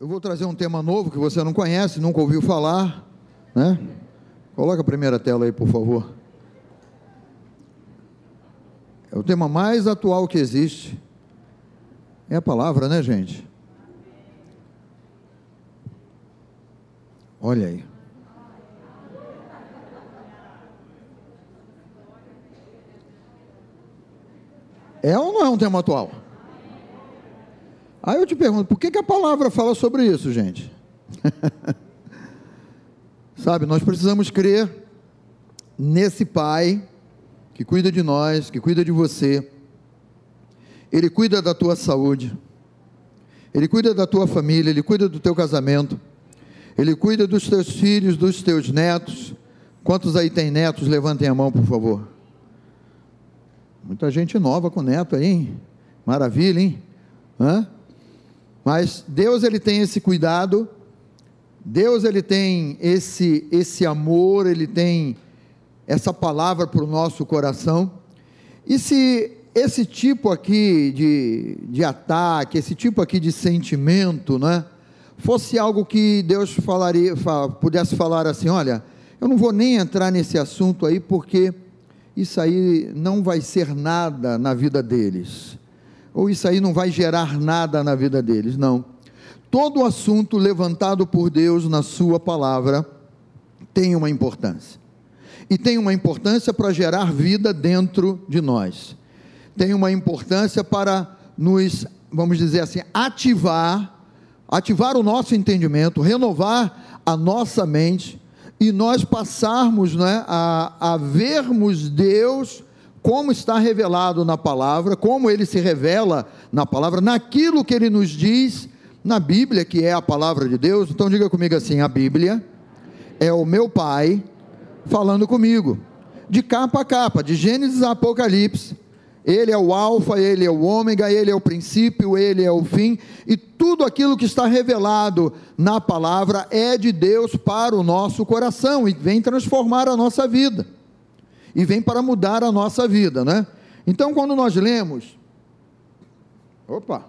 Eu vou trazer um tema novo que você não conhece, nunca ouviu falar, né? Coloca a primeira tela aí, por favor. É o tema mais atual que existe. É a palavra, né, gente? Olha aí. É ou não é um tema atual? Aí eu te pergunto, por que, que a palavra fala sobre isso, gente? Sabe, nós precisamos crer nesse Pai que cuida de nós, que cuida de você. Ele cuida da tua saúde. Ele cuida da tua família, ele cuida do teu casamento. Ele cuida dos teus filhos, dos teus netos. Quantos aí tem netos? Levantem a mão, por favor. Muita gente nova com neto aí, hein? Maravilha, hein? Hã? Mas Deus ele tem esse cuidado, Deus ele tem esse esse amor, ele tem essa palavra para o nosso coração. E se esse tipo aqui de, de ataque, esse tipo aqui de sentimento, né, fosse algo que Deus falaria, pudesse falar assim, olha, eu não vou nem entrar nesse assunto aí porque isso aí não vai ser nada na vida deles ou isso aí não vai gerar nada na vida deles. Não. Todo assunto levantado por Deus na Sua palavra tem uma importância. E tem uma importância para gerar vida dentro de nós. Tem uma importância para nos, vamos dizer assim, ativar, ativar o nosso entendimento, renovar a nossa mente e nós passarmos né, a, a vermos Deus como está revelado na palavra, como ele se revela na palavra, naquilo que ele nos diz na Bíblia, que é a palavra de Deus. Então diga comigo assim: a Bíblia é o meu Pai falando comigo, de capa a capa, de Gênesis a Apocalipse. Ele é o Alfa, ele é o Ômega, ele é o princípio, ele é o fim, e tudo aquilo que está revelado na palavra é de Deus para o nosso coração e vem transformar a nossa vida e vem para mudar a nossa vida, né? Então, quando nós lemos, opa,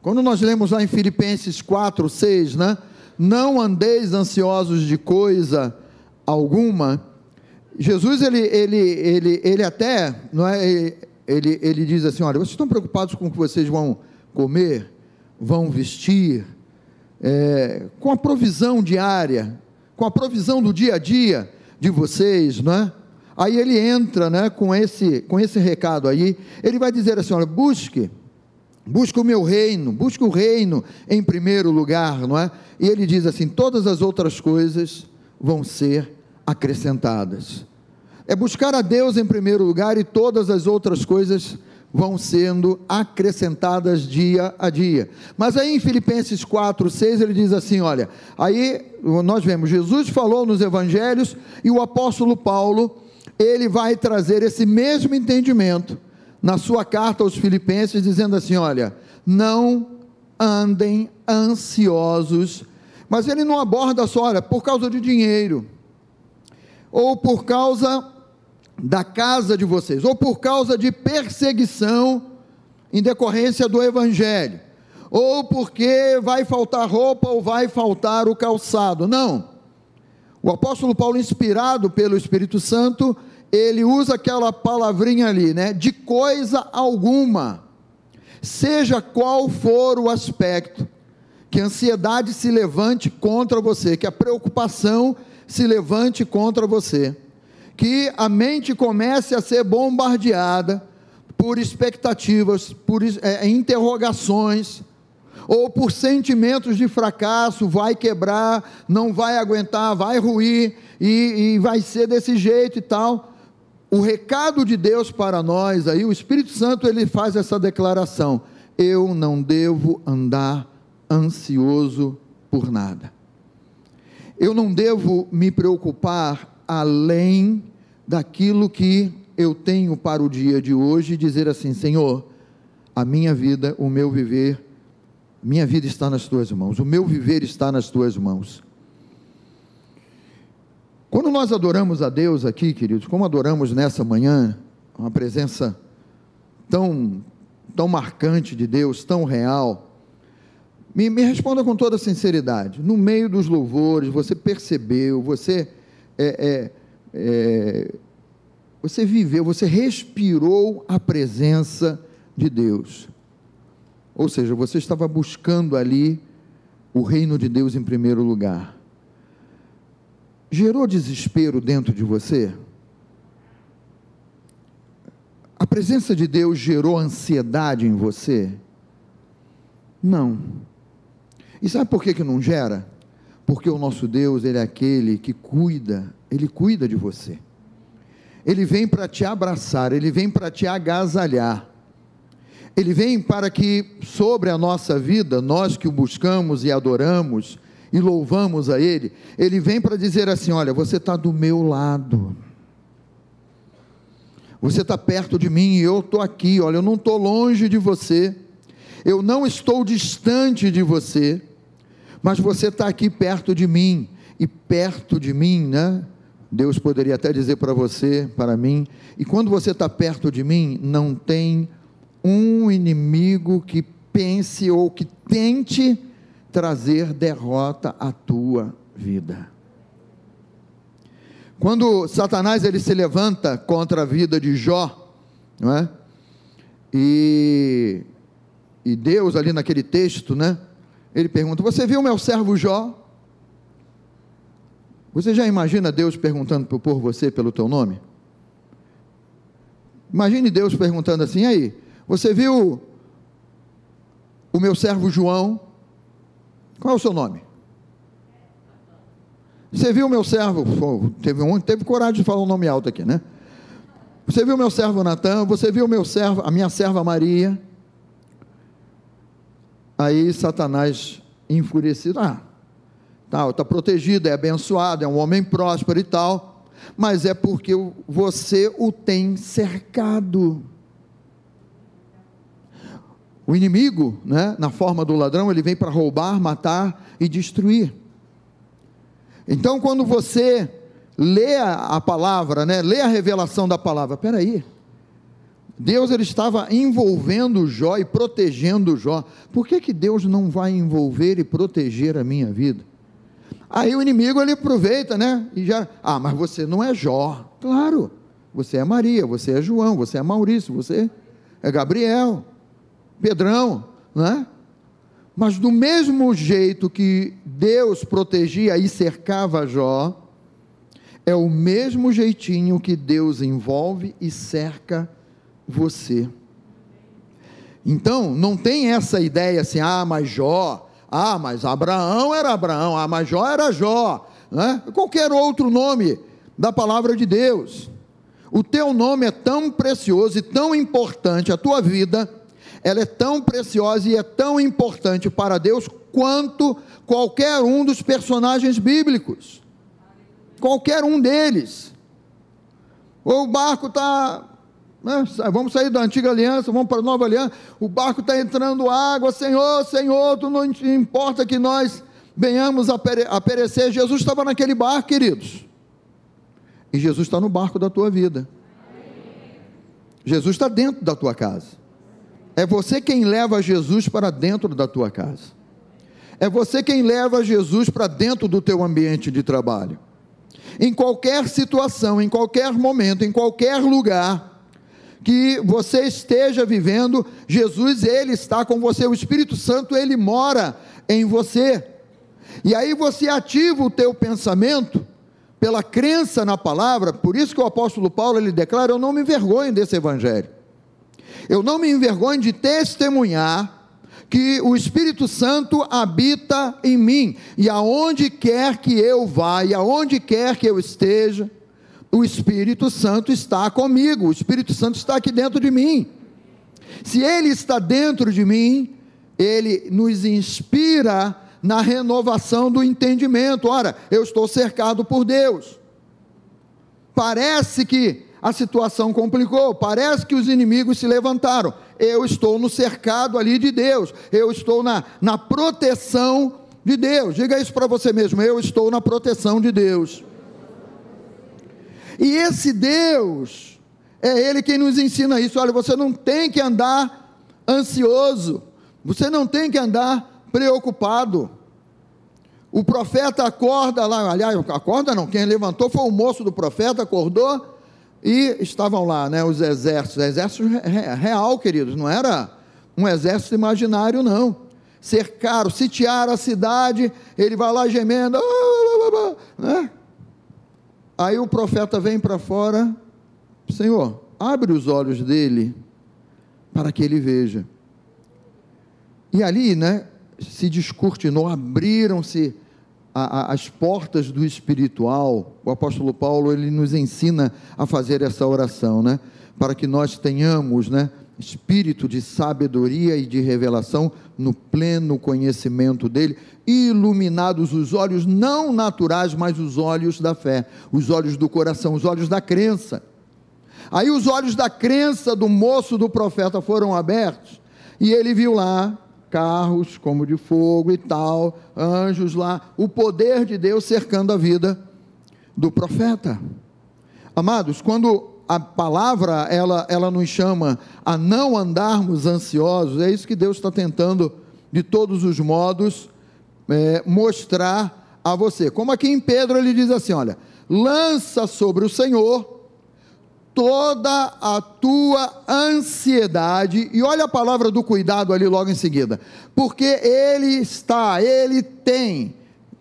quando nós lemos lá em Filipenses 4, 6, né? Não andeis ansiosos de coisa alguma. Jesus, ele, ele, ele, ele até, não é, ele, ele diz assim: olha, vocês estão preocupados com o que vocês vão comer, vão vestir, é, com a provisão diária, com a provisão do dia a dia de vocês, não é? Aí ele entra, né, com esse, com esse recado aí, ele vai dizer assim, olha, busque, busque o meu reino, busque o reino em primeiro lugar, não é? E ele diz assim, todas as outras coisas vão ser acrescentadas. É buscar a Deus em primeiro lugar e todas as outras coisas vão sendo acrescentadas dia a dia. Mas aí em Filipenses 4, 6, ele diz assim: olha, aí nós vemos, Jesus falou nos evangelhos e o apóstolo Paulo, ele vai trazer esse mesmo entendimento na sua carta aos Filipenses, dizendo assim: olha, não andem ansiosos, mas ele não aborda só, olha, por causa de dinheiro, ou por causa da casa de vocês, ou por causa de perseguição em decorrência do evangelho, ou porque vai faltar roupa ou vai faltar o calçado. Não. O apóstolo Paulo, inspirado pelo Espírito Santo, ele usa aquela palavrinha ali, né? De coisa alguma, seja qual for o aspecto, que a ansiedade se levante contra você, que a preocupação se levante contra você que a mente comece a ser bombardeada por expectativas, por é, interrogações, ou por sentimentos de fracasso, vai quebrar, não vai aguentar, vai ruir, e, e vai ser desse jeito e tal. O recado de Deus para nós, aí o Espírito Santo ele faz essa declaração: eu não devo andar ansioso por nada. Eu não devo me preocupar além daquilo que eu tenho para o dia de hoje e dizer assim: Senhor, a minha vida, o meu viver, minha vida está nas tuas mãos, o meu viver está nas tuas mãos. Quando nós adoramos a Deus aqui, queridos, como adoramos nessa manhã, uma presença tão, tão marcante de Deus, tão real, Me, me responda com toda sinceridade. No meio dos louvores, você percebeu, você é, é, é, você viveu, você respirou a presença de Deus. Ou seja, você estava buscando ali o reino de Deus em primeiro lugar. Gerou desespero dentro de você? A presença de Deus gerou ansiedade em você? Não. E sabe por que, que não gera? Porque o nosso Deus, Ele é aquele que cuida, Ele cuida de você. Ele vem para te abraçar, Ele vem para te agasalhar. Ele vem para que sobre a nossa vida, nós que o buscamos e adoramos e louvamos a Ele, Ele vem para dizer assim: olha, você está do meu lado. Você está perto de mim e eu estou aqui. Olha, eu não estou longe de você. Eu não estou distante de você mas você está aqui perto de mim, e perto de mim, né? Deus poderia até dizer para você, para mim, e quando você está perto de mim, não tem um inimigo que pense ou que tente trazer derrota à tua vida. Quando Satanás ele se levanta contra a vida de Jó, não é? E, e Deus ali naquele texto, né? Ele pergunta: Você viu meu servo Jó? Você já imagina Deus perguntando por você pelo teu nome? Imagine Deus perguntando assim: aí, você viu o meu servo João? Qual é o seu nome? Você viu o meu servo? Teve um teve coragem de falar um nome alto aqui, né? Você viu o meu servo Natan? Você viu o meu servo, a minha serva Maria? Aí Satanás, enfurecido, ah, tal, está protegido, é abençoado, é um homem próspero e tal, mas é porque você o tem cercado. O inimigo, né, na forma do ladrão, ele vem para roubar, matar e destruir. Então, quando você lê a, palavra, né, lê a revelação da palavra, peraí, Deus ele estava envolvendo Jó e protegendo Jó. Por que, que Deus não vai envolver e proteger a minha vida? Aí o inimigo ele aproveita, né? E já, ah, mas você não é Jó. Claro, você é Maria, você é João, você é Maurício, você é Gabriel, Pedrão, né? Mas do mesmo jeito que Deus protegia e cercava Jó, é o mesmo jeitinho que Deus envolve e cerca Jó você. Então, não tem essa ideia assim, ah, mas Jó, ah, mas Abraão era Abraão, ah, mas Jó era Jó, né? qualquer outro nome da palavra de Deus. O teu nome é tão precioso e tão importante, a tua vida, ela é tão preciosa e é tão importante para Deus quanto qualquer um dos personagens bíblicos. Qualquer um deles. O barco está? Vamos sair da antiga aliança, vamos para a nova aliança. O barco está entrando água, Senhor, Senhor, tu não importa que nós venhamos a, pere a perecer. Jesus estava naquele barco, queridos. E Jesus está no barco da tua vida. Jesus está dentro da tua casa. É você quem leva Jesus para dentro da tua casa. É você quem leva Jesus para dentro do teu ambiente de trabalho. Em qualquer situação, em qualquer momento, em qualquer lugar, que você esteja vivendo, Jesus, ele está com você, o Espírito Santo, ele mora em você. E aí você ativa o teu pensamento pela crença na palavra, por isso que o apóstolo Paulo ele declara: "Eu não me envergonho desse evangelho. Eu não me envergonho de testemunhar que o Espírito Santo habita em mim, e aonde quer que eu vá, e aonde quer que eu esteja, o Espírito Santo está comigo, o Espírito Santo está aqui dentro de mim. Se ele está dentro de mim, ele nos inspira na renovação do entendimento. Ora, eu estou cercado por Deus. Parece que a situação complicou, parece que os inimigos se levantaram. Eu estou no cercado ali de Deus, eu estou na, na proteção de Deus. Diga isso para você mesmo: eu estou na proteção de Deus. E esse Deus, é Ele quem nos ensina isso. Olha, você não tem que andar ansioso, você não tem que andar preocupado. O profeta acorda lá, aliás, acorda não, quem levantou foi o moço do profeta, acordou e estavam lá, né, os exércitos, exército real, queridos, não era um exército imaginário, não. Cercaram, sitiaram a cidade, ele vai lá gemendo, né? Aí o profeta vem para fora, Senhor, abre os olhos dele para que ele veja. E ali, né, se descortinou, abriram-se as portas do espiritual. O apóstolo Paulo ele nos ensina a fazer essa oração, né, para que nós tenhamos, né, espírito de sabedoria e de revelação no pleno conhecimento dele, iluminados os olhos não naturais, mas os olhos da fé, os olhos do coração, os olhos da crença. Aí os olhos da crença do moço do profeta foram abertos e ele viu lá carros como de fogo e tal, anjos lá, o poder de Deus cercando a vida do profeta. Amados, quando a palavra ela, ela nos chama a não andarmos ansiosos, é isso que Deus está tentando de todos os modos é, mostrar a você. Como aqui em Pedro ele diz assim: olha, lança sobre o Senhor toda a tua ansiedade, e olha a palavra do cuidado ali logo em seguida, porque ele está, ele tem,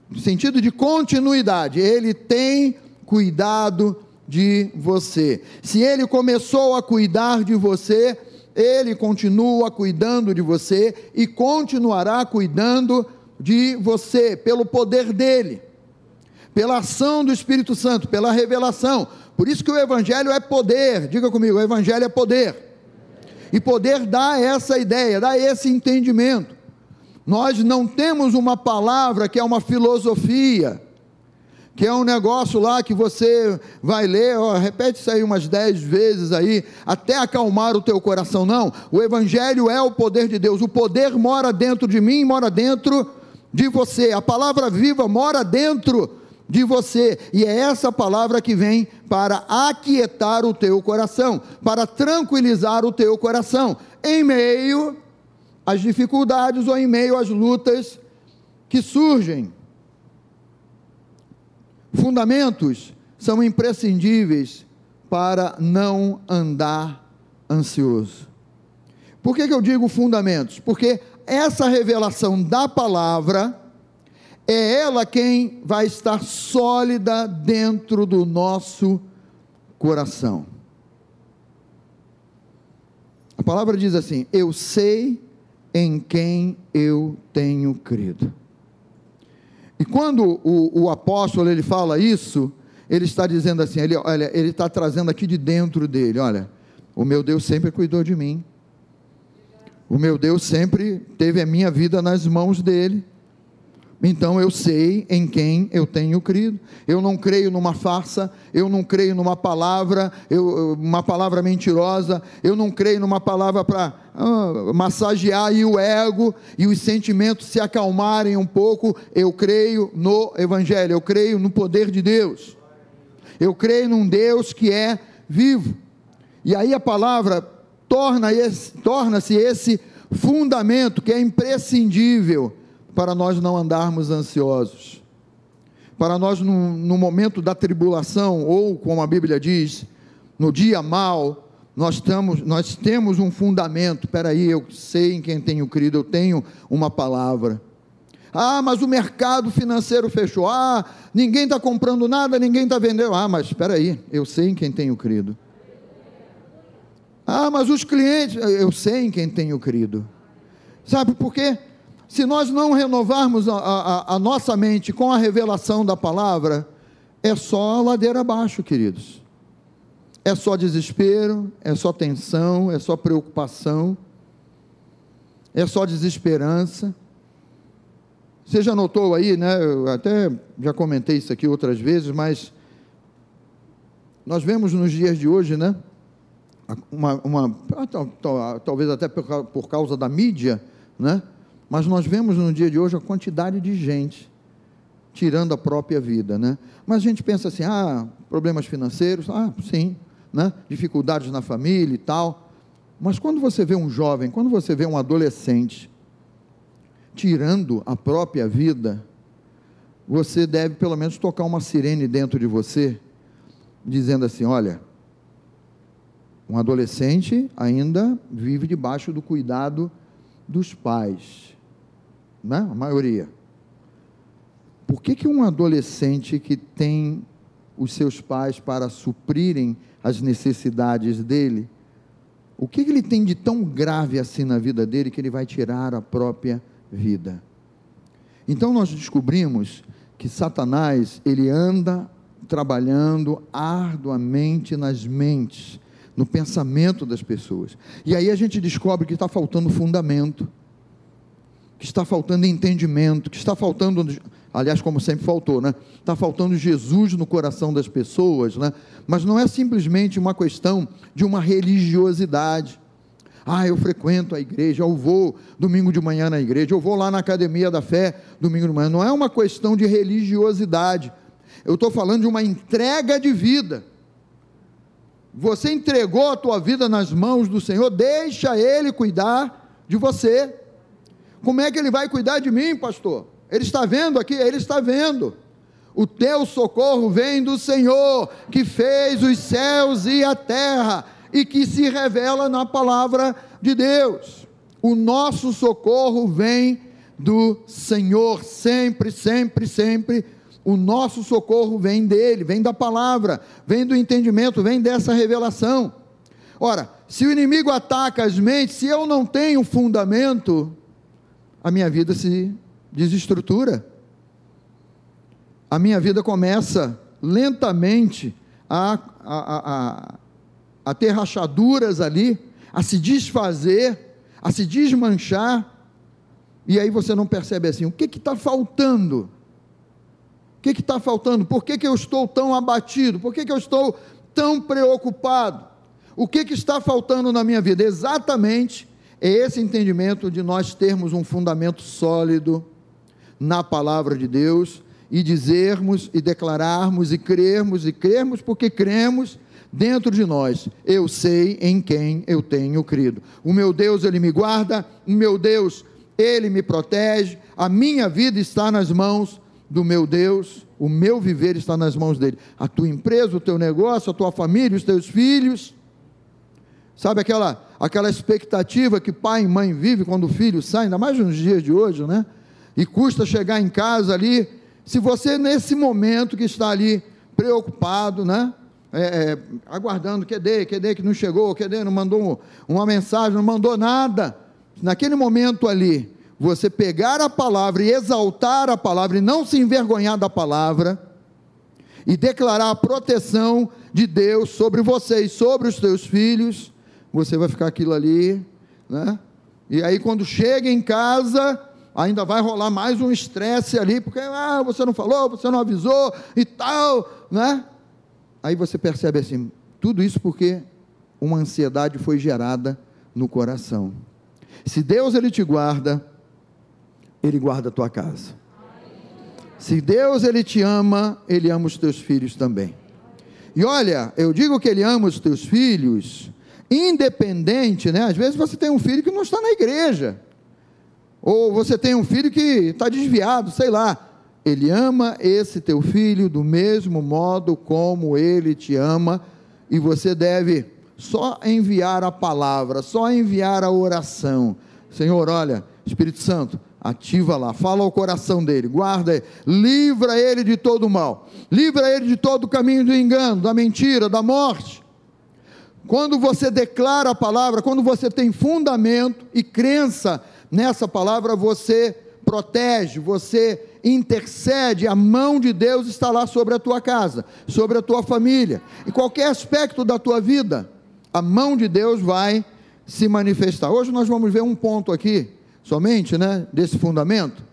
no sentido de continuidade, ele tem cuidado de você. Se ele começou a cuidar de você, ele continua cuidando de você e continuará cuidando de você, pelo poder dele, pela ação do Espírito Santo, pela revelação por isso que o Evangelho é poder. Diga comigo: o Evangelho é poder. E poder dá essa ideia, dá esse entendimento. Nós não temos uma palavra que é uma filosofia, que é um negócio lá que você vai ler, ó, repete isso aí umas dez vezes aí, até acalmar o teu coração. Não, o Evangelho é o poder de Deus. O poder mora dentro de mim, mora dentro de você. A palavra viva mora dentro de você, e é essa palavra que vem para aquietar o teu coração, para tranquilizar o teu coração, em meio às dificuldades ou em meio às lutas que surgem. Fundamentos são imprescindíveis para não andar ansioso. Por que, que eu digo fundamentos? Porque essa revelação da palavra é ela quem vai estar sólida dentro do nosso coração. A palavra diz assim: Eu sei em quem eu tenho crido. E quando o, o apóstolo ele fala isso, ele está dizendo assim: ele, olha, ele está trazendo aqui de dentro dele: olha, o meu Deus sempre cuidou de mim. O meu Deus sempre teve a minha vida nas mãos dele. Então eu sei em quem eu tenho crido. Eu não creio numa farsa, eu não creio numa palavra, eu, uma palavra mentirosa, eu não creio numa palavra para ah, massagear o ego e os sentimentos se acalmarem um pouco. Eu creio no Evangelho, eu creio no poder de Deus. Eu creio num Deus que é vivo. E aí a palavra torna-se esse, torna esse fundamento que é imprescindível para nós não andarmos ansiosos, para nós, no, momento da tribulação, ou como a Bíblia diz, no dia mal, nós, nós temos um fundamento. Espera eu sei em quem tenho crido, eu tenho uma palavra. Ah, mas o mercado financeiro fechou. Ah, ninguém está comprando nada, ninguém está vendendo. Ah, mas espera aí, eu sei em quem tenho crido. Ah, mas os clientes, eu sei em quem tenho crido. Sabe por quê? Se nós não renovarmos a, a, a, nossa mente com a revelação da palavra, é só ladeira abaixo, queridos. É só desespero, é só tensão, é só preocupação, é só desesperança. Você já notou aí, né? Eu até já comentei isso aqui outras vezes, mas nós vemos nos dias de hoje, né? Uma, uma talvez até por, por causa da mídia, né? Mas nós vemos no dia de hoje a quantidade de gente tirando a própria vida, né? Mas a gente pensa assim, ah, problemas financeiros, ah, sim, né? Dificuldades na família e tal. Mas quando você vê um jovem, quando você vê um adolescente tirando a própria vida, você deve pelo menos tocar uma sirene dentro de você, dizendo assim: olha, um adolescente ainda vive debaixo do cuidado dos pais, né? a maioria. Por que, que um adolescente que tem os seus pais para suprirem as necessidades dele, o que, que ele tem de tão grave assim na vida dele que ele vai tirar a própria vida? Então nós descobrimos que Satanás, ele anda trabalhando arduamente nas mentes no pensamento das pessoas. E aí a gente descobre que está faltando fundamento, que está faltando entendimento, que está faltando, aliás, como sempre faltou, né? Está faltando Jesus no coração das pessoas, né? Mas não é simplesmente uma questão de uma religiosidade. Ah, eu frequento a igreja, eu vou domingo de manhã na igreja, eu vou lá na academia da fé domingo de manhã. Não é uma questão de religiosidade. Eu estou falando de uma entrega de vida. Você entregou a tua vida nas mãos do Senhor, deixa Ele cuidar de você. Como é que Ele vai cuidar de mim, pastor? Ele está vendo aqui? Ele está vendo. O teu socorro vem do Senhor, que fez os céus e a terra, e que se revela na palavra de Deus. O nosso socorro vem do Senhor, sempre, sempre, sempre o nosso socorro vem dele, vem da palavra, vem do entendimento, vem dessa revelação. Ora, se o inimigo ataca as mentes, se eu não tenho fundamento, a minha vida se desestrutura. A minha vida começa lentamente a, a, a, a ter rachaduras ali, a se desfazer, a se desmanchar, e aí você não percebe assim: o que está faltando? O que está faltando? Por que, que eu estou tão abatido? Por que, que eu estou tão preocupado? O que, que está faltando na minha vida? Exatamente é esse entendimento de nós termos um fundamento sólido na palavra de Deus e dizermos e declararmos e crermos e crermos porque cremos dentro de nós. Eu sei em quem eu tenho crido. O meu Deus, ele me guarda, o meu Deus, ele me protege, a minha vida está nas mãos do meu Deus, o meu viver está nas mãos dele. A tua empresa, o teu negócio, a tua família, os teus filhos. Sabe aquela aquela expectativa que pai e mãe vivem quando o filho sai, ainda mais nos dias de hoje, né? E custa chegar em casa ali. Se você, nesse momento que está ali preocupado, né? É, é, aguardando, cadê, cadê que não chegou, cadê, não mandou uma mensagem, não mandou nada. Naquele momento ali, você pegar a palavra e exaltar a palavra e não se envergonhar da palavra e declarar a proteção de Deus sobre você e sobre os teus filhos, você vai ficar aquilo ali, né? E aí quando chega em casa, ainda vai rolar mais um estresse ali, porque ah, você não falou, você não avisou e tal, né? Aí você percebe assim, tudo isso porque uma ansiedade foi gerada no coração. Se Deus ele te guarda, ele guarda a tua casa. Se Deus ele te ama, ele ama os teus filhos também. E olha, eu digo que ele ama os teus filhos, independente, né? Às vezes você tem um filho que não está na igreja, ou você tem um filho que está desviado, sei lá. Ele ama esse teu filho do mesmo modo como ele te ama, e você deve só enviar a palavra, só enviar a oração. Senhor, olha, Espírito Santo, ativa lá, fala ao coração dele, guarda livra ele de todo mal, livra ele de todo o caminho do engano, da mentira, da morte. Quando você declara a palavra, quando você tem fundamento e crença nessa palavra, você protege, você intercede, a mão de Deus está lá sobre a tua casa, sobre a tua família, em qualquer aspecto da tua vida, a mão de Deus vai se manifestar. Hoje nós vamos ver um ponto aqui somente, né, desse fundamento,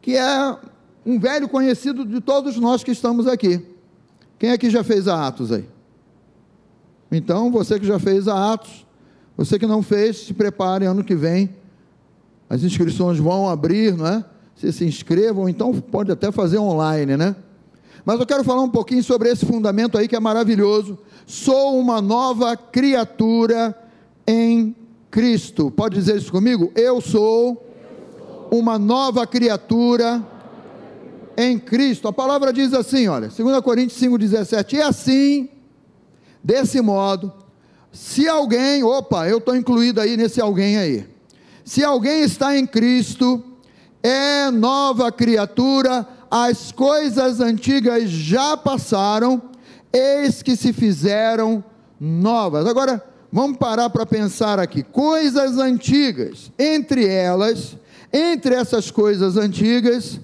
que é um velho conhecido de todos nós que estamos aqui. Quem aqui já fez a Atos aí? Então, você que já fez a Atos, você que não fez, se prepare ano que vem. As inscrições vão abrir, não é? Se se inscrevam, então pode até fazer online, né? Mas eu quero falar um pouquinho sobre esse fundamento aí que é maravilhoso. Sou uma nova criatura em Cristo. Pode dizer isso comigo? Eu sou uma nova criatura em Cristo. A palavra diz assim, olha, 2 Coríntios 5,17, e assim, desse modo, se alguém, opa, eu estou incluído aí nesse alguém aí, se alguém está em Cristo, é nova criatura, as coisas antigas já passaram, eis que se fizeram novas. Agora, vamos parar para pensar aqui. Coisas antigas, entre elas, entre essas coisas antigas,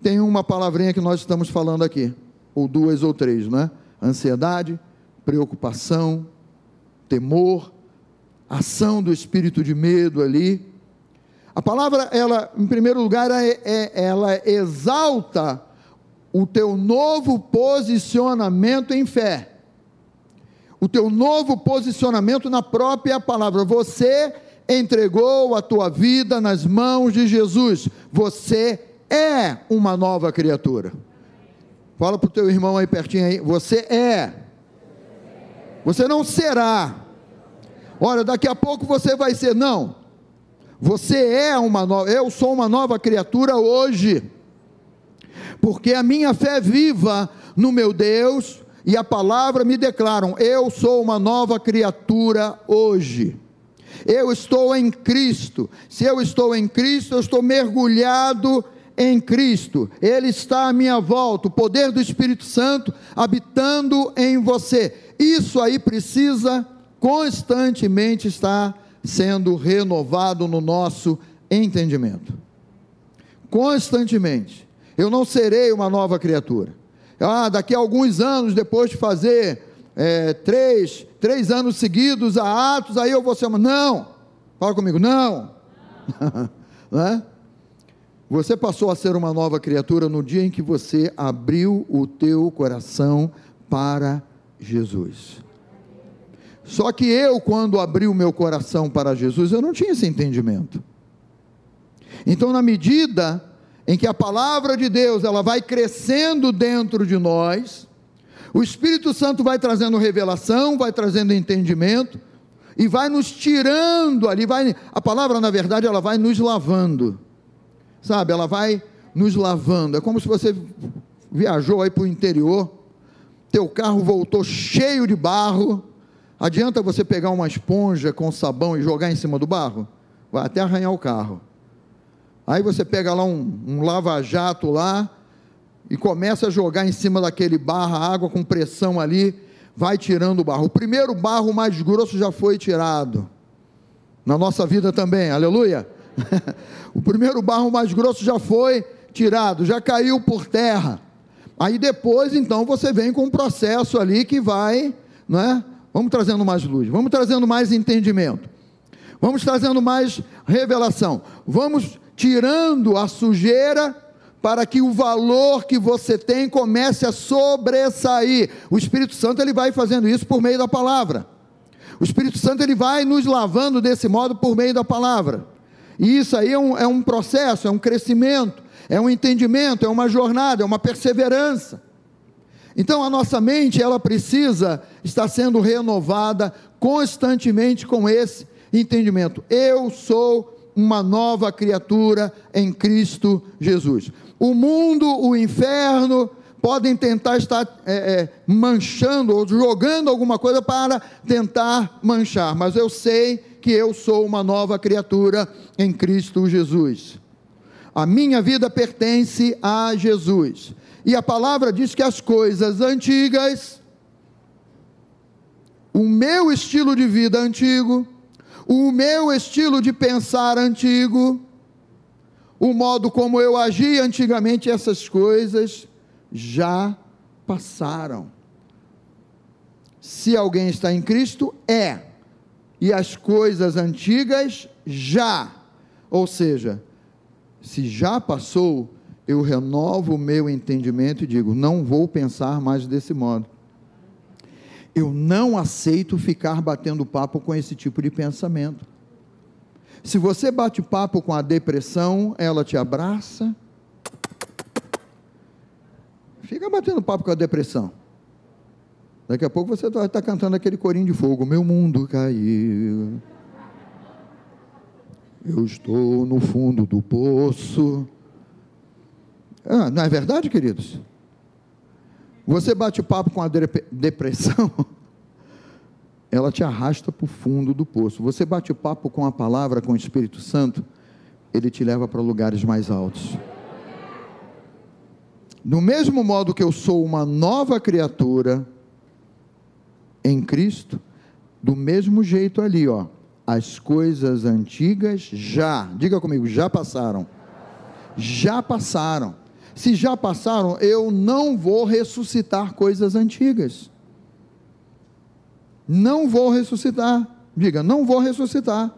tem uma palavrinha que nós estamos falando aqui, ou duas ou três, não é? Ansiedade, preocupação, temor, ação do espírito de medo ali. A palavra, ela, em primeiro lugar, é, é, ela exalta o teu novo posicionamento em fé, o teu novo posicionamento na própria palavra. Você entregou a tua vida nas mãos de Jesus, você é uma nova criatura. Fala para o teu irmão aí pertinho aí, você é. Você não será. Olha, daqui a pouco você vai ser, não. Você é uma nova, eu sou uma nova criatura hoje. Porque a minha fé é viva no meu Deus e a palavra me declaram: eu sou uma nova criatura hoje. Eu estou em Cristo. Se eu estou em Cristo, eu estou mergulhado em Cristo, Ele está à minha volta, o poder do Espírito Santo habitando em você. Isso aí precisa constantemente estar sendo renovado no nosso entendimento. Constantemente. Eu não serei uma nova criatura. Ah, daqui a alguns anos, depois de fazer é, três, três anos seguidos a Atos, aí eu vou ser uma. Não! Fala comigo, não! não é? Você passou a ser uma nova criatura no dia em que você abriu o teu coração para Jesus. Só que eu, quando abri o meu coração para Jesus, eu não tinha esse entendimento. Então, na medida em que a palavra de Deus ela vai crescendo dentro de nós, o Espírito Santo vai trazendo revelação, vai trazendo entendimento e vai nos tirando ali, vai, a palavra na verdade ela vai nos lavando sabe? Ela vai nos lavando. É como se você viajou aí para o interior, teu carro voltou cheio de barro. Adianta você pegar uma esponja com sabão e jogar em cima do barro? Vai até arranhar o carro. Aí você pega lá um, um lava-jato lá e começa a jogar em cima daquele barro, a água com pressão ali, vai tirando o barro. O primeiro barro mais grosso já foi tirado. Na nossa vida também, aleluia. o primeiro barro mais grosso já foi tirado, já caiu por terra. Aí depois, então, você vem com um processo ali que vai, não é? Vamos trazendo mais luz, vamos trazendo mais entendimento, vamos trazendo mais revelação, vamos tirando a sujeira para que o valor que você tem comece a sobressair. O Espírito Santo ele vai fazendo isso por meio da palavra. O Espírito Santo ele vai nos lavando desse modo por meio da palavra. E isso aí é um, é um processo, é um crescimento, é um entendimento, é uma jornada, é uma perseverança. Então a nossa mente, ela precisa estar sendo renovada constantemente com esse entendimento. Eu sou uma nova criatura em Cristo Jesus. O mundo, o inferno, podem tentar estar é, é, manchando ou jogando alguma coisa para tentar manchar, mas eu sei que eu sou uma nova criatura em Cristo Jesus. A minha vida pertence a Jesus. E a palavra diz que as coisas antigas, o meu estilo de vida antigo, o meu estilo de pensar antigo, o modo como eu agia antigamente, essas coisas já passaram. Se alguém está em Cristo, é e as coisas antigas já. Ou seja, se já passou, eu renovo o meu entendimento e digo: não vou pensar mais desse modo. Eu não aceito ficar batendo papo com esse tipo de pensamento. Se você bate papo com a depressão, ela te abraça. Fica batendo papo com a depressão. Daqui a pouco você vai estar cantando aquele corinho de fogo, meu mundo caiu. Eu estou no fundo do poço. Ah, não é verdade, queridos? Você bate papo com a depressão, ela te arrasta para o fundo do poço. Você bate papo com a palavra, com o Espírito Santo, ele te leva para lugares mais altos. Do mesmo modo que eu sou uma nova criatura em Cristo, do mesmo jeito ali, ó, as coisas antigas já, diga comigo, já passaram. Já passaram. Se já passaram, eu não vou ressuscitar coisas antigas. Não vou ressuscitar. Diga, não vou ressuscitar.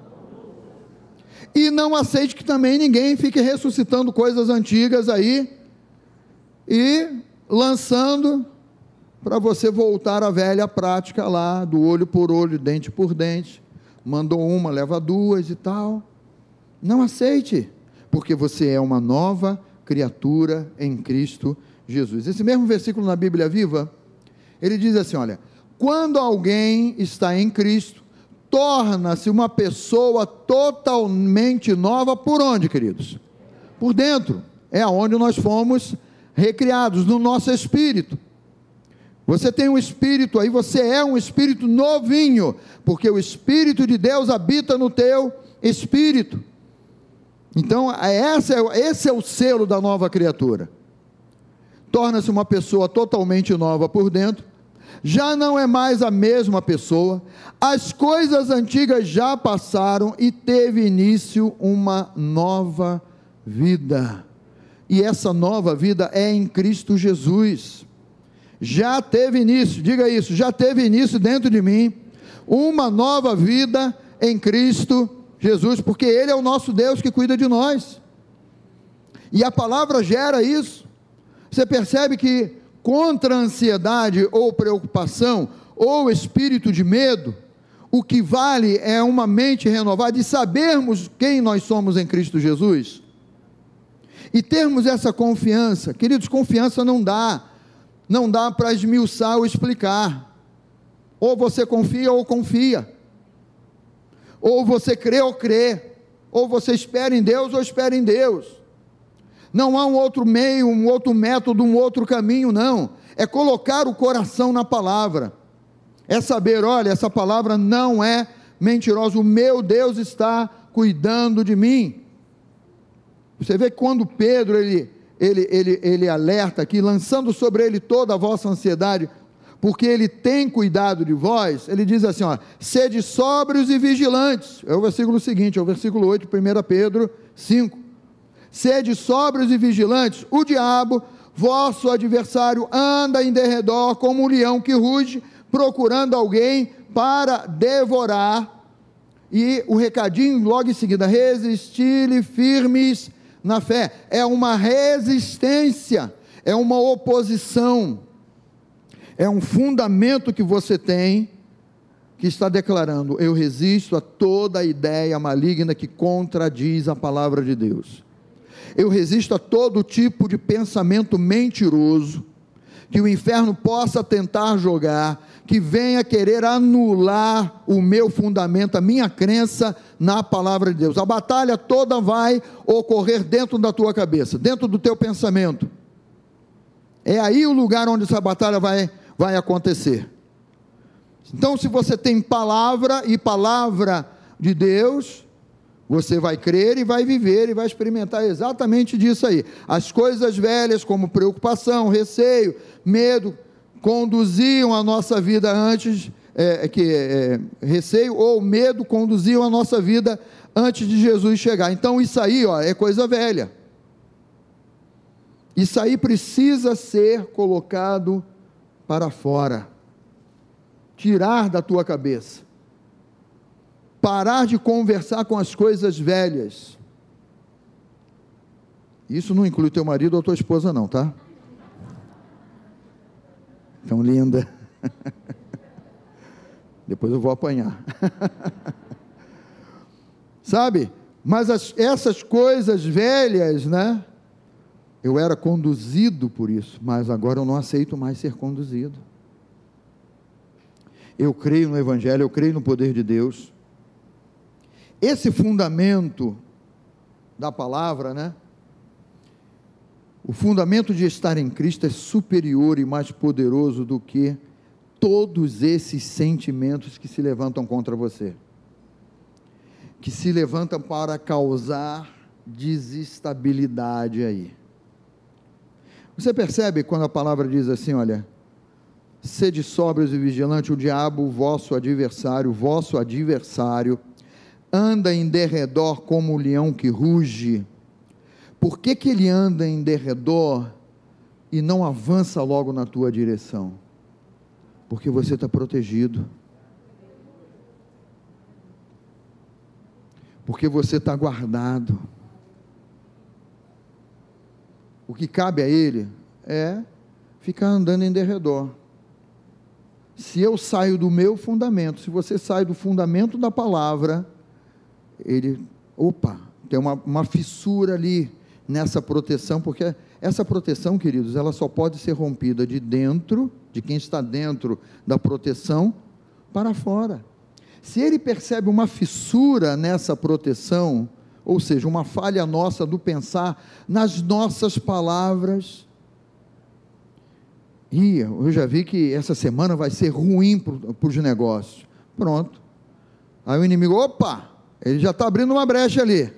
E não aceite que também ninguém fique ressuscitando coisas antigas aí e lançando para você voltar à velha prática lá, do olho por olho, dente por dente. Mandou uma, leva duas e tal. Não aceite, porque você é uma nova criatura em Cristo Jesus. Esse mesmo versículo na Bíblia Viva, ele diz assim: olha, quando alguém está em Cristo, torna-se uma pessoa totalmente nova por onde, queridos? Por dentro. É aonde nós fomos recriados no nosso espírito. Você tem um espírito aí, você é um espírito novinho, porque o espírito de Deus habita no teu espírito. Então, esse é, esse é o selo da nova criatura. Torna-se uma pessoa totalmente nova por dentro, já não é mais a mesma pessoa, as coisas antigas já passaram e teve início uma nova vida e essa nova vida é em Cristo Jesus. Já teve início, diga isso, já teve início dentro de mim uma nova vida em Cristo Jesus, porque Ele é o nosso Deus que cuida de nós. E a palavra gera isso. Você percebe que contra a ansiedade ou preocupação ou espírito de medo, o que vale é uma mente renovada e sabermos quem nós somos em Cristo Jesus e termos essa confiança. Queridos, confiança não dá, não dá para esmiuçar ou explicar. Ou você confia ou confia. Ou você crê ou crê. Ou você espera em Deus ou espera em Deus. Não há um outro meio, um outro método, um outro caminho, não. É colocar o coração na palavra. É saber, olha, essa palavra não é mentirosa. O meu Deus está cuidando de mim. Você vê quando Pedro ele, ele, ele, ele alerta aqui, lançando sobre ele toda a vossa ansiedade, porque ele tem cuidado de vós, ele diz assim: ó, sede sóbrios e vigilantes. É o versículo seguinte, é o versículo 8, 1 Pedro 5. Sede sóbrios e vigilantes, o diabo, vosso adversário, anda em derredor como um leão que ruge, procurando alguém para devorar. E o recadinho logo em seguida: resistir-lhe firmes na fé, é uma resistência, é uma oposição, é um fundamento que você tem que está declarando: eu resisto a toda ideia maligna que contradiz a palavra de Deus. Eu resisto a todo tipo de pensamento mentiroso que o inferno possa tentar jogar, que venha querer anular o meu fundamento, a minha crença na palavra de Deus. A batalha toda vai ocorrer dentro da tua cabeça, dentro do teu pensamento. É aí o lugar onde essa batalha vai, vai acontecer. Então, se você tem palavra e palavra de Deus, você vai crer e vai viver e vai experimentar exatamente disso aí. As coisas velhas, como preocupação, receio, medo, conduziam a nossa vida antes, é, que é, receio ou medo conduziam a nossa vida antes de Jesus chegar. Então isso aí ó, é coisa velha. Isso aí precisa ser colocado para fora. Tirar da tua cabeça parar de conversar com as coisas velhas. Isso não inclui teu marido ou tua esposa, não, tá? Tão linda. Depois eu vou apanhar. Sabe? Mas as, essas coisas velhas, né? Eu era conduzido por isso, mas agora eu não aceito mais ser conduzido. Eu creio no Evangelho, eu creio no poder de Deus. esse fundamento da palavra, né? O fundamento de estar em Cristo é superior e mais poderoso do que todos esses sentimentos que se levantam contra você, que se levantam para causar desestabilidade aí. Você percebe quando a palavra diz assim, olha, sede sóbrios e vigilantes, o diabo, vosso adversário, vosso adversário, anda em derredor como o leão que ruge, por que, que ele anda em derredor e não avança logo na tua direção? Porque você está protegido. Porque você está guardado. O que cabe a ele é ficar andando em derredor. Se eu saio do meu fundamento, se você sai do fundamento da palavra, ele, opa, tem uma, uma fissura ali nessa proteção, porque essa proteção, queridos, ela só pode ser rompida de dentro, de quem está dentro da proteção, para fora. Se ele percebe uma fissura nessa proteção, ou seja, uma falha nossa do pensar nas nossas palavras, e eu já vi que essa semana vai ser ruim para os negócios. Pronto. Aí o inimigo, opa, ele já está abrindo uma brecha ali.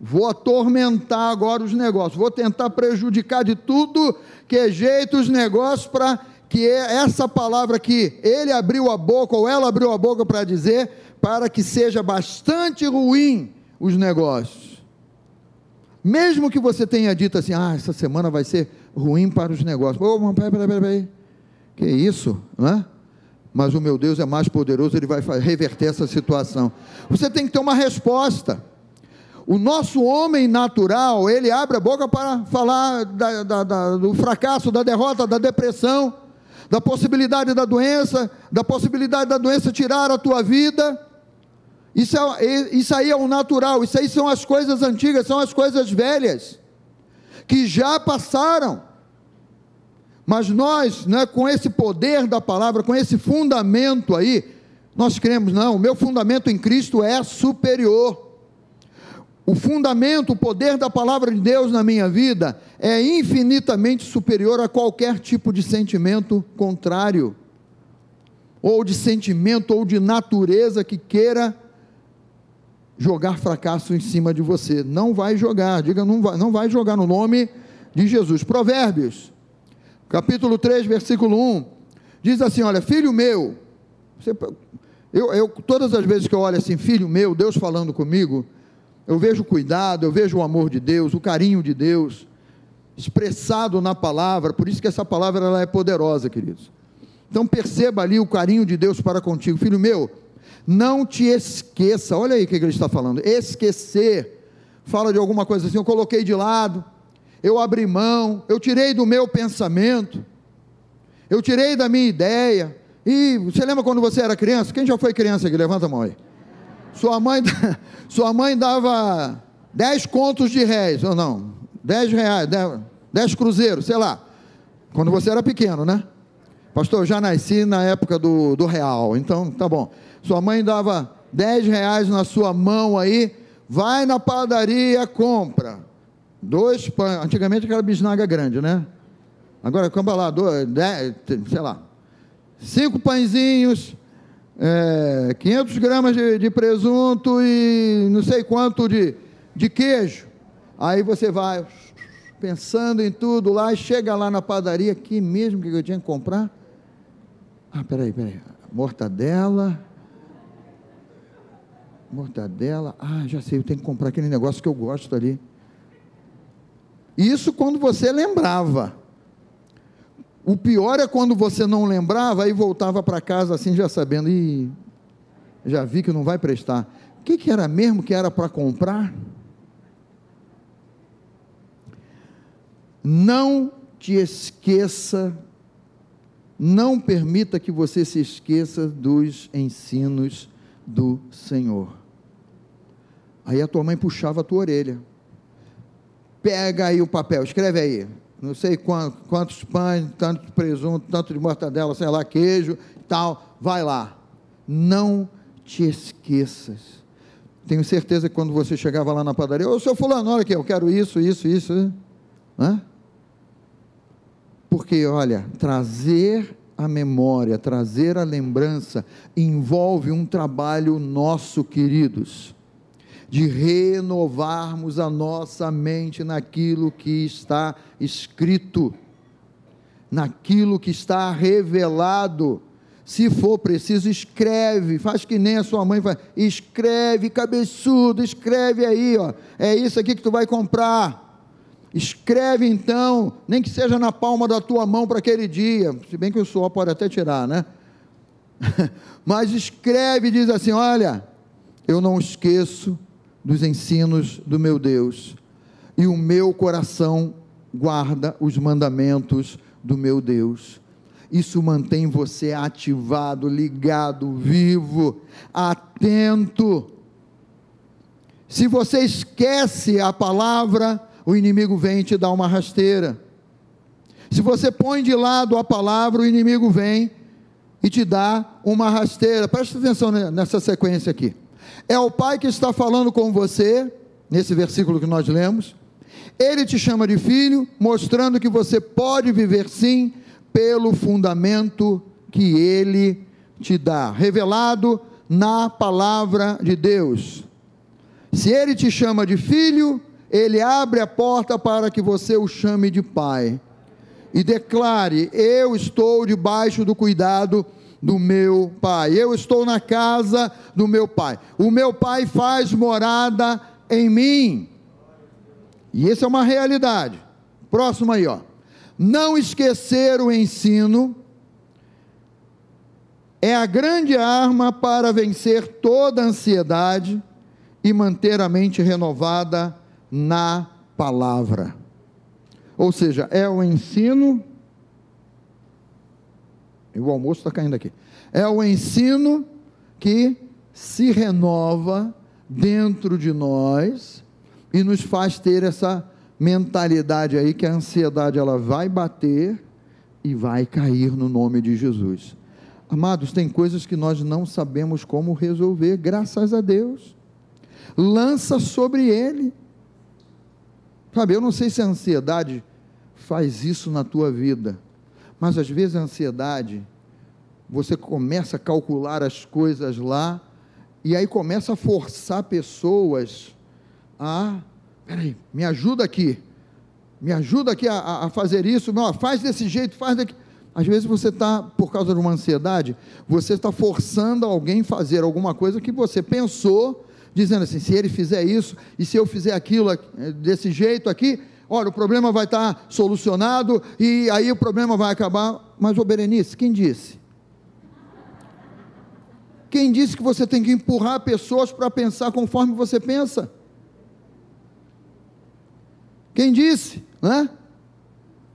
Vou atormentar agora os negócios, vou tentar prejudicar de tudo que é jeito os negócios para que essa palavra que ele abriu a boca ou ela abriu a boca para dizer, para que seja bastante ruim os negócios. Mesmo que você tenha dito assim, ah, essa semana vai ser ruim para os negócios. Oh, peraí, peraí, peraí. Que isso, não é? Mas o meu Deus é mais poderoso, ele vai reverter essa situação. Você tem que ter uma resposta. O nosso homem natural, ele abre a boca para falar da, da, da, do fracasso, da derrota, da depressão, da possibilidade da doença, da possibilidade da doença tirar a tua vida. Isso, é, isso aí é o natural, isso aí são as coisas antigas, são as coisas velhas, que já passaram. Mas nós, né, com esse poder da palavra, com esse fundamento aí, nós cremos, não, o meu fundamento em Cristo é superior o fundamento, o poder da palavra de Deus na minha vida é infinitamente superior a qualquer tipo de sentimento contrário, ou de sentimento, ou de natureza que queira jogar fracasso em cima de você. Não vai jogar, diga, não vai, não vai jogar no nome de Jesus. Provérbios, capítulo 3, versículo 1, diz assim: Olha, filho meu, você, eu, eu, todas as vezes que eu olho assim, filho meu, Deus falando comigo, eu vejo o cuidado, eu vejo o amor de Deus, o carinho de Deus, expressado na palavra, por isso que essa palavra ela é poderosa, queridos. Então perceba ali o carinho de Deus para contigo, filho meu, não te esqueça, olha aí o que ele está falando, esquecer, fala de alguma coisa assim, eu coloquei de lado, eu abri mão, eu tirei do meu pensamento, eu tirei da minha ideia, e você lembra quando você era criança? Quem já foi criança aqui? Levanta a mão aí. Sua mãe, sua mãe dava 10 contos de réis, ou não, 10 reais, 10, 10 cruzeiros, sei lá. Quando você era pequeno, né? Pastor, eu já nasci na época do, do real, então tá bom. Sua mãe dava 10 reais na sua mão aí, vai na padaria, compra. Dois pães, antigamente aquela bisnaga grande, né? Agora compra lá, dois, dez, sei lá, cinco pãezinhos, é, 500 gramas de, de, presunto e não sei quanto de, de queijo. Aí você vai pensando em tudo lá e chega lá na padaria, que mesmo que eu tinha que comprar? Ah, peraí, peraí. Mortadela. Mortadela. Ah, já sei, eu tenho que comprar aquele negócio que eu gosto ali. Isso quando você lembrava. O pior é quando você não lembrava e voltava para casa assim, já sabendo, e já vi que não vai prestar. O que, que era mesmo que era para comprar? Não te esqueça, não permita que você se esqueça dos ensinos do Senhor. Aí a tua mãe puxava a tua orelha. Pega aí o papel, escreve aí não sei quantos, quantos pães, tanto de presunto, tanto de mortadela, sei lá, queijo, tal, vai lá. Não te esqueças. Tenho certeza que quando você chegava lá na padaria, ô seu fulano, olha aqui, eu quero isso, isso, isso. Né? Porque, olha, trazer a memória, trazer a lembrança, envolve um trabalho nosso, queridos, de renovarmos a nossa mente naquilo que está escrito, naquilo que está revelado. Se for preciso, escreve, faz que nem a sua mãe faz, escreve, cabeçudo, escreve aí, ó, é isso aqui que tu vai comprar. Escreve então, nem que seja na palma da tua mão para aquele dia, se bem que o suor pode até tirar, né? Mas escreve e diz assim: Olha, eu não esqueço dos ensinos do meu Deus, e o meu coração guarda os mandamentos do meu Deus. Isso mantém você ativado, ligado, vivo, atento. Se você esquece a palavra, o inimigo vem te dar uma rasteira. Se você põe de lado a palavra, o inimigo vem e te dá uma rasteira. Preste atenção nessa sequência aqui. É o Pai que está falando com você, nesse versículo que nós lemos. Ele te chama de filho, mostrando que você pode viver sim pelo fundamento que ele te dá, revelado na palavra de Deus. Se ele te chama de filho, ele abre a porta para que você o chame de pai e declare: Eu estou debaixo do cuidado do meu pai, eu estou na casa do meu pai, o meu pai faz morada em mim. E isso é uma realidade. Próximo aí, ó. Não esquecer o ensino é a grande arma para vencer toda ansiedade e manter a mente renovada na palavra. Ou seja, é o ensino. E o almoço está caindo aqui. É o ensino que se renova dentro de nós e nos faz ter essa mentalidade aí que a ansiedade ela vai bater e vai cair no nome de Jesus. Amados, tem coisas que nós não sabemos como resolver, graças a Deus. Lança sobre ele. Sabe, eu não sei se a ansiedade faz isso na tua vida, mas às vezes a ansiedade, você começa a calcular as coisas lá, e aí começa a forçar pessoas a, peraí, me ajuda aqui, me ajuda aqui a, a fazer isso, não, faz desse jeito, faz daqui. Às vezes você está, por causa de uma ansiedade, você está forçando alguém a fazer alguma coisa que você pensou dizendo assim: se ele fizer isso, e se eu fizer aquilo eh, desse jeito aqui, olha, o problema vai estar solucionado, e aí o problema vai acabar. Mas, ô Berenice, quem disse? Quem disse que você tem que empurrar pessoas para pensar conforme você pensa? Quem disse, né?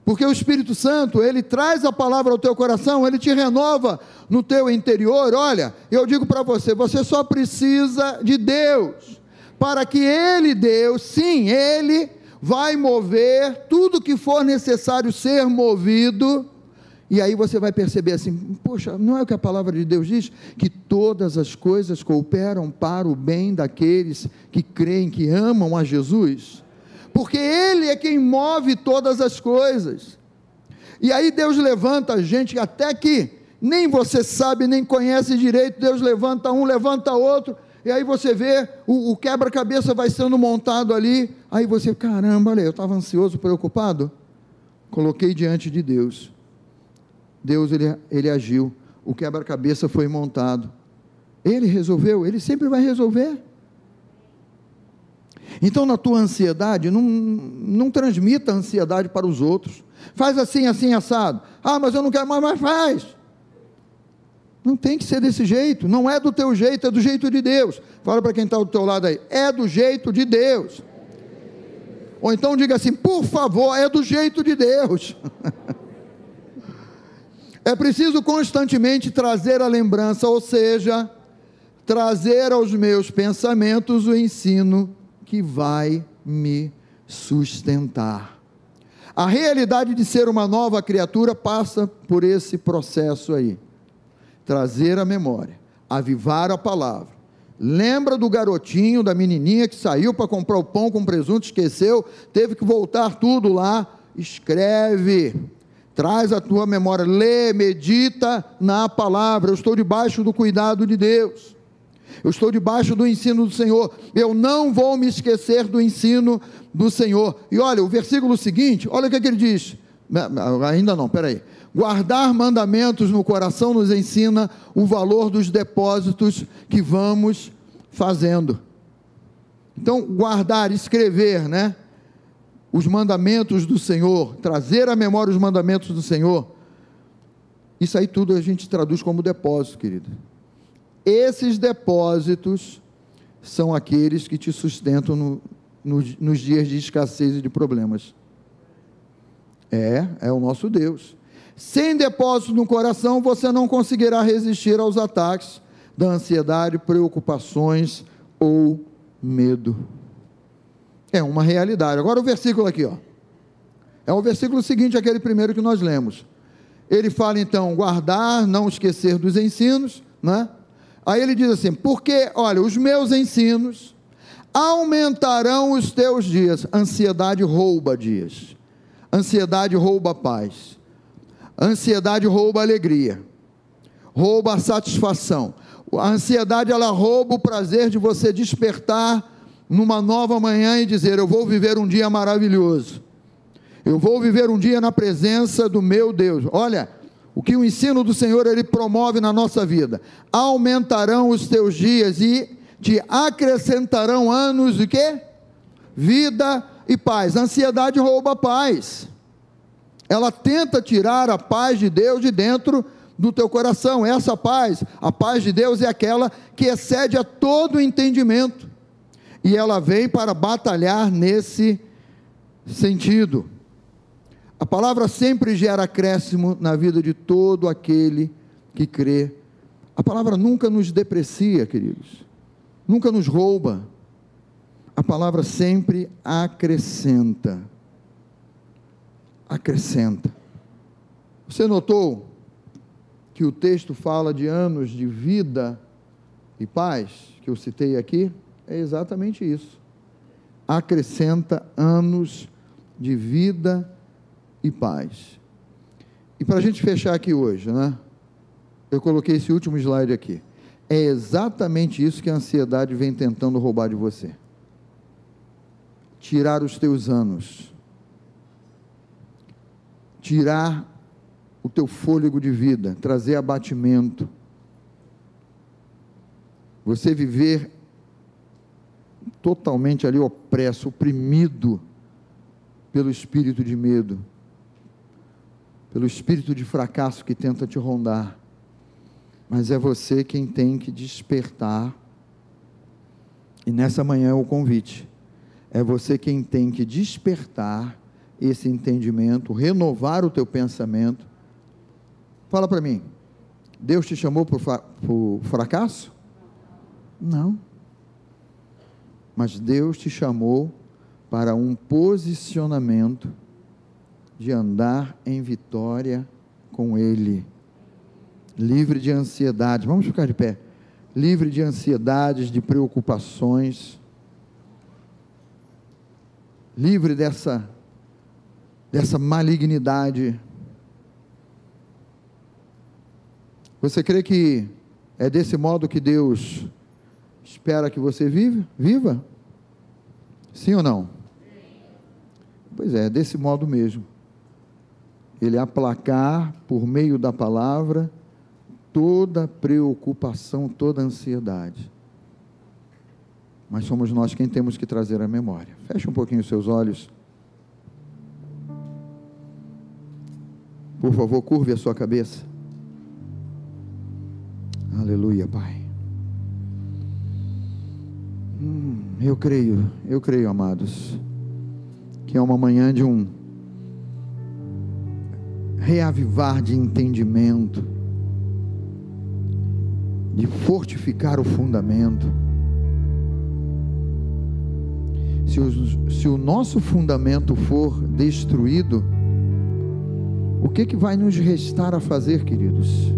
Porque o Espírito Santo, ele traz a palavra ao teu coração, ele te renova no teu interior. Olha, eu digo para você, você só precisa de Deus, para que ele, Deus, sim, ele vai mover tudo que for necessário ser movido. E aí você vai perceber assim: poxa, não é o que a palavra de Deus diz? Que todas as coisas cooperam para o bem daqueles que creem, que amam a Jesus porque Ele é quem move todas as coisas. E aí Deus levanta a gente até que nem você sabe, nem conhece direito, Deus levanta um, levanta outro, e aí você vê o, o quebra-cabeça vai sendo montado ali, aí você, caramba, olha, eu estava ansioso, preocupado, coloquei diante de Deus, Deus ele, ele agiu, o quebra-cabeça foi montado, Ele resolveu, Ele sempre vai resolver, então, na tua ansiedade, não, não transmita ansiedade para os outros. Faz assim, assim, assado. Ah, mas eu não quero mais, mas faz. Não tem que ser desse jeito. Não é do teu jeito, é do jeito de Deus. Fala para quem está do teu lado aí. É do jeito de Deus. Ou então diga assim, por favor, é do jeito de Deus. é preciso constantemente trazer a lembrança, ou seja, trazer aos meus pensamentos o ensino que vai me sustentar. A realidade de ser uma nova criatura passa por esse processo aí. Trazer a memória, avivar a palavra, Lembra do garotinho, da menininha que saiu para comprar o pão com presunto, esqueceu, teve que voltar tudo lá. Escreve, traz a tua memória, lê, medita na palavra. Eu estou debaixo do cuidado de Deus. Eu estou debaixo do ensino do Senhor. Eu não vou me esquecer do ensino do Senhor. E olha, o versículo seguinte, olha o que, é que ele diz. Ainda não, peraí. Guardar mandamentos no coração nos ensina o valor dos depósitos que vamos fazendo. Então, guardar, escrever, né? Os mandamentos do Senhor, trazer à memória os mandamentos do Senhor. Isso aí tudo a gente traduz como depósito, querido. Esses depósitos são aqueles que te sustentam no, no, nos dias de escassez e de problemas. É, é o nosso Deus. Sem depósito no coração, você não conseguirá resistir aos ataques da ansiedade, preocupações ou medo. É uma realidade. Agora o versículo aqui, ó. É o versículo seguinte, aquele primeiro que nós lemos. Ele fala então, guardar, não esquecer dos ensinos, né? Aí ele diz assim: porque, olha, os meus ensinos aumentarão os teus dias. Ansiedade rouba dias. Ansiedade rouba paz. Ansiedade rouba alegria, rouba a satisfação. A ansiedade ela rouba o prazer de você despertar numa nova manhã e dizer: Eu vou viver um dia maravilhoso. Eu vou viver um dia na presença do meu Deus. Olha, o que o ensino do Senhor ele promove na nossa vida. Aumentarão os teus dias e te acrescentarão anos de quê? Vida e paz. A ansiedade rouba a paz ela tenta tirar a paz de Deus de dentro do teu coração. Essa paz, a paz de Deus é aquela que excede a todo entendimento. E ela vem para batalhar nesse sentido. A palavra sempre gera acréscimo na vida de todo aquele que crê. A palavra nunca nos deprecia, queridos. Nunca nos rouba. A palavra sempre acrescenta acrescenta. Você notou que o texto fala de anos de vida e paz, que eu citei aqui? É exatamente isso. Acrescenta anos de vida e paz. E para a gente fechar aqui hoje, né? Eu coloquei esse último slide aqui. É exatamente isso que a ansiedade vem tentando roubar de você. Tirar os teus anos tirar o teu fôlego de vida, trazer abatimento. Você viver totalmente ali opresso, oprimido pelo espírito de medo, pelo espírito de fracasso que tenta te rondar. Mas é você quem tem que despertar. E nessa manhã é o convite. É você quem tem que despertar esse entendimento, renovar o teu pensamento. Fala para mim, Deus te chamou por, por fracasso? Não. Mas Deus te chamou para um posicionamento de andar em vitória com Ele, livre de ansiedade. Vamos ficar de pé. Livre de ansiedades, de preocupações, livre dessa dessa malignidade. Você crê que é desse modo que Deus espera que você vive, viva? Sim ou não? Pois é, desse modo mesmo. Ele aplacar por meio da palavra toda preocupação, toda ansiedade. Mas somos nós quem temos que trazer a memória. Feche um pouquinho os seus olhos. Por favor, curve a sua cabeça. Aleluia, Pai. Hum, eu creio, eu creio, amados, que é uma manhã de um reavivar de entendimento, de fortificar o fundamento. Se o, se o nosso fundamento for destruído, o que, que vai nos restar a fazer, queridos?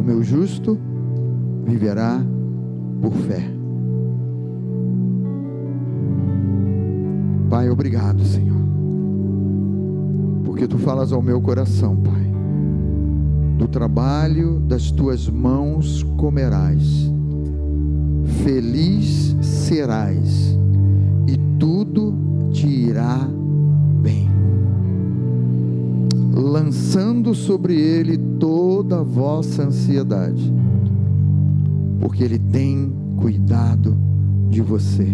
O meu justo viverá por fé. Pai, obrigado, Senhor, porque tu falas ao meu coração, Pai. Do trabalho das tuas mãos comerás, feliz serás, e tudo te irá bem, lançando sobre ele toda a vossa ansiedade, porque ele tem cuidado de você.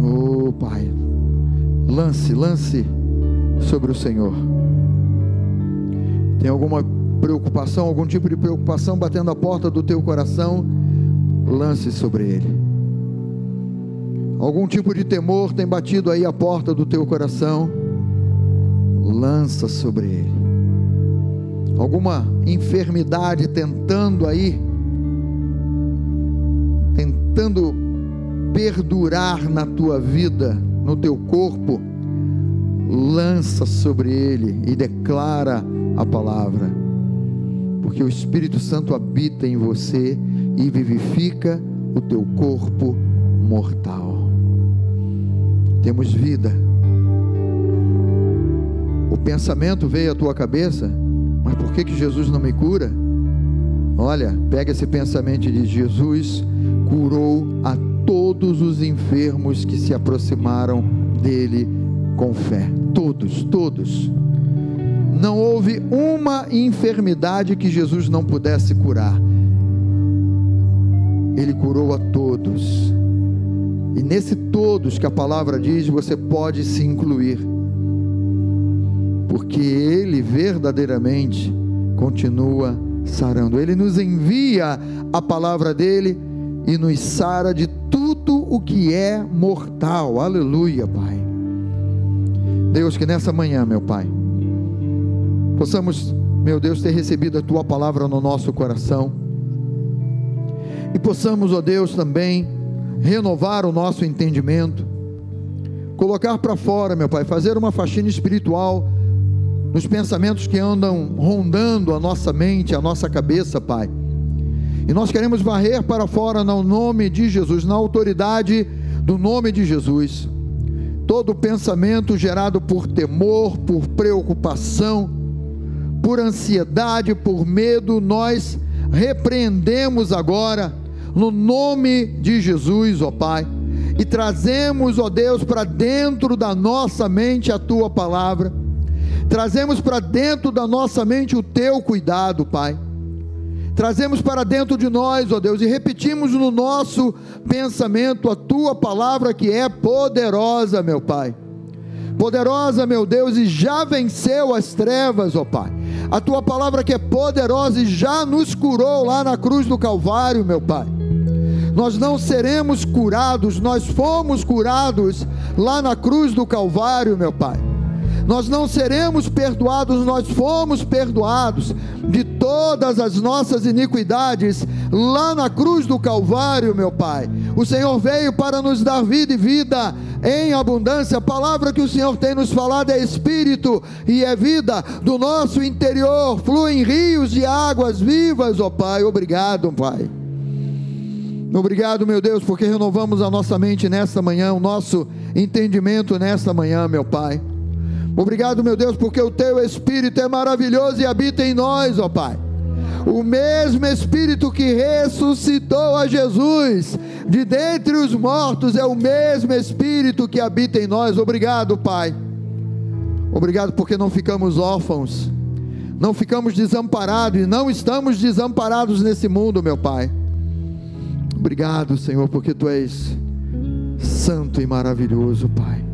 Oh, Pai, lance, lance sobre o Senhor. Tem alguma preocupação, algum tipo de preocupação batendo a porta do teu coração? Lance sobre ele. Algum tipo de temor tem batido aí a porta do teu coração? Lança sobre ele. Alguma enfermidade tentando aí, tentando perdurar na tua vida, no teu corpo, lança sobre ele e declara a palavra, porque o Espírito Santo habita em você e vivifica o teu corpo mortal. Temos vida. O pensamento veio à tua cabeça, mas por que que Jesus não me cura? Olha, pega esse pensamento e diz: Jesus curou a todos os enfermos que se aproximaram dele com fé. Todos, todos. Não houve uma enfermidade que Jesus não pudesse curar. Ele curou a todos. E nesse todos que a palavra diz, você pode se incluir. Porque ele verdadeiramente continua sarando. Ele nos envia a palavra dele e nos sara de tudo o que é mortal. Aleluia, Pai. Deus, que nessa manhã, meu Pai, possamos, meu Deus, ter recebido a tua palavra no nosso coração e possamos, ó Deus, também renovar o nosso entendimento, colocar para fora, meu Pai, fazer uma faxina espiritual nos pensamentos que andam rondando a nossa mente, a nossa cabeça, Pai e nós queremos varrer para fora no nome de Jesus, na autoridade do nome de Jesus. Todo pensamento gerado por temor, por preocupação, por ansiedade, por medo, nós repreendemos agora no nome de Jesus, ó Pai, e trazemos, ó Deus, para dentro da nossa mente a tua palavra. Trazemos para dentro da nossa mente o teu cuidado, Pai trazemos para dentro de nós, ó Deus, e repetimos no nosso pensamento a tua palavra que é poderosa, meu Pai. Poderosa, meu Deus, e já venceu as trevas, ó Pai. A tua palavra que é poderosa e já nos curou lá na cruz do Calvário, meu Pai. Nós não seremos curados, nós fomos curados lá na cruz do Calvário, meu Pai nós não seremos perdoados, nós fomos perdoados de todas as nossas iniquidades lá na cruz do Calvário, meu Pai. O Senhor veio para nos dar vida e vida em abundância. A palavra que o Senhor tem nos falado é espírito e é vida do nosso interior. Fluem rios de águas vivas, ó Pai. Obrigado, Pai. Obrigado, meu Deus, porque renovamos a nossa mente nesta manhã, o nosso entendimento nesta manhã, meu Pai. Obrigado, meu Deus, porque o teu Espírito é maravilhoso e habita em nós, ó Pai. O mesmo Espírito que ressuscitou a Jesus de dentre os mortos é o mesmo Espírito que habita em nós. Obrigado, Pai. Obrigado porque não ficamos órfãos, não ficamos desamparados e não estamos desamparados nesse mundo, meu Pai. Obrigado, Senhor, porque Tu és santo e maravilhoso, Pai.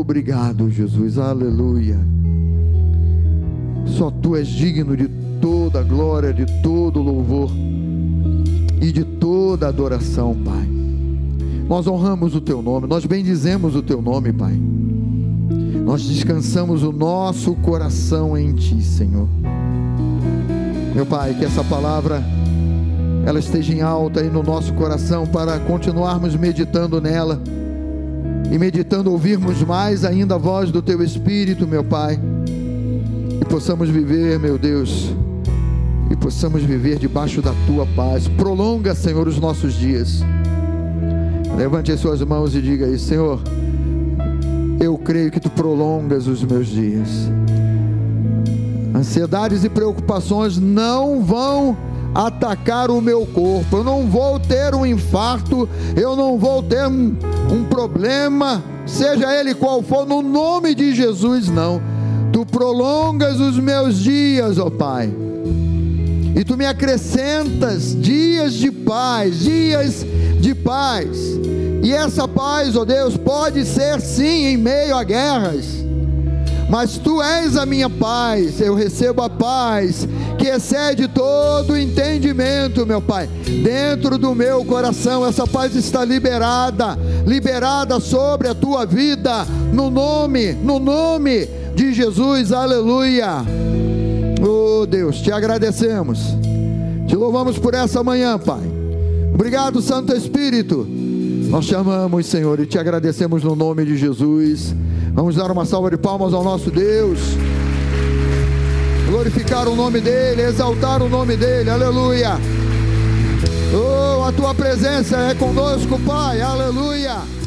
Obrigado, Jesus, aleluia. Só tu és digno de toda glória, de todo louvor e de toda adoração, Pai. Nós honramos o teu nome, nós bendizemos o teu nome, Pai. Nós descansamos o nosso coração em ti, Senhor. Meu Pai, que essa palavra ela esteja em alta aí no nosso coração para continuarmos meditando nela e meditando ouvirmos mais ainda a voz do Teu Espírito, meu Pai, e possamos viver, meu Deus, e possamos viver debaixo da tua paz. Prolonga, Senhor, os nossos dias. Levante as suas mãos e diga aí, Senhor, eu creio que tu prolongas os meus dias. Ansiedades e preocupações não vão atacar o meu corpo. Eu não vou ter um infarto, eu não vou ter um, um problema, seja ele qual for, no nome de Jesus, não. Tu prolongas os meus dias, ó Pai. E tu me acrescentas dias de paz, dias de paz. E essa paz, ó Deus, pode ser sim em meio a guerras mas tu és a minha paz, eu recebo a paz que excede todo entendimento, meu Pai. Dentro do meu coração, essa paz está liberada, liberada sobre a tua vida, no nome, no nome de Jesus, aleluia. Oh Deus, te agradecemos, te louvamos por essa manhã, Pai. Obrigado, Santo Espírito. Nós te amamos, Senhor, e te agradecemos no nome de Jesus. Vamos dar uma salva de palmas ao nosso Deus. Glorificar o nome dEle, exaltar o nome dEle, aleluia. Oh, a tua presença é conosco, Pai, aleluia.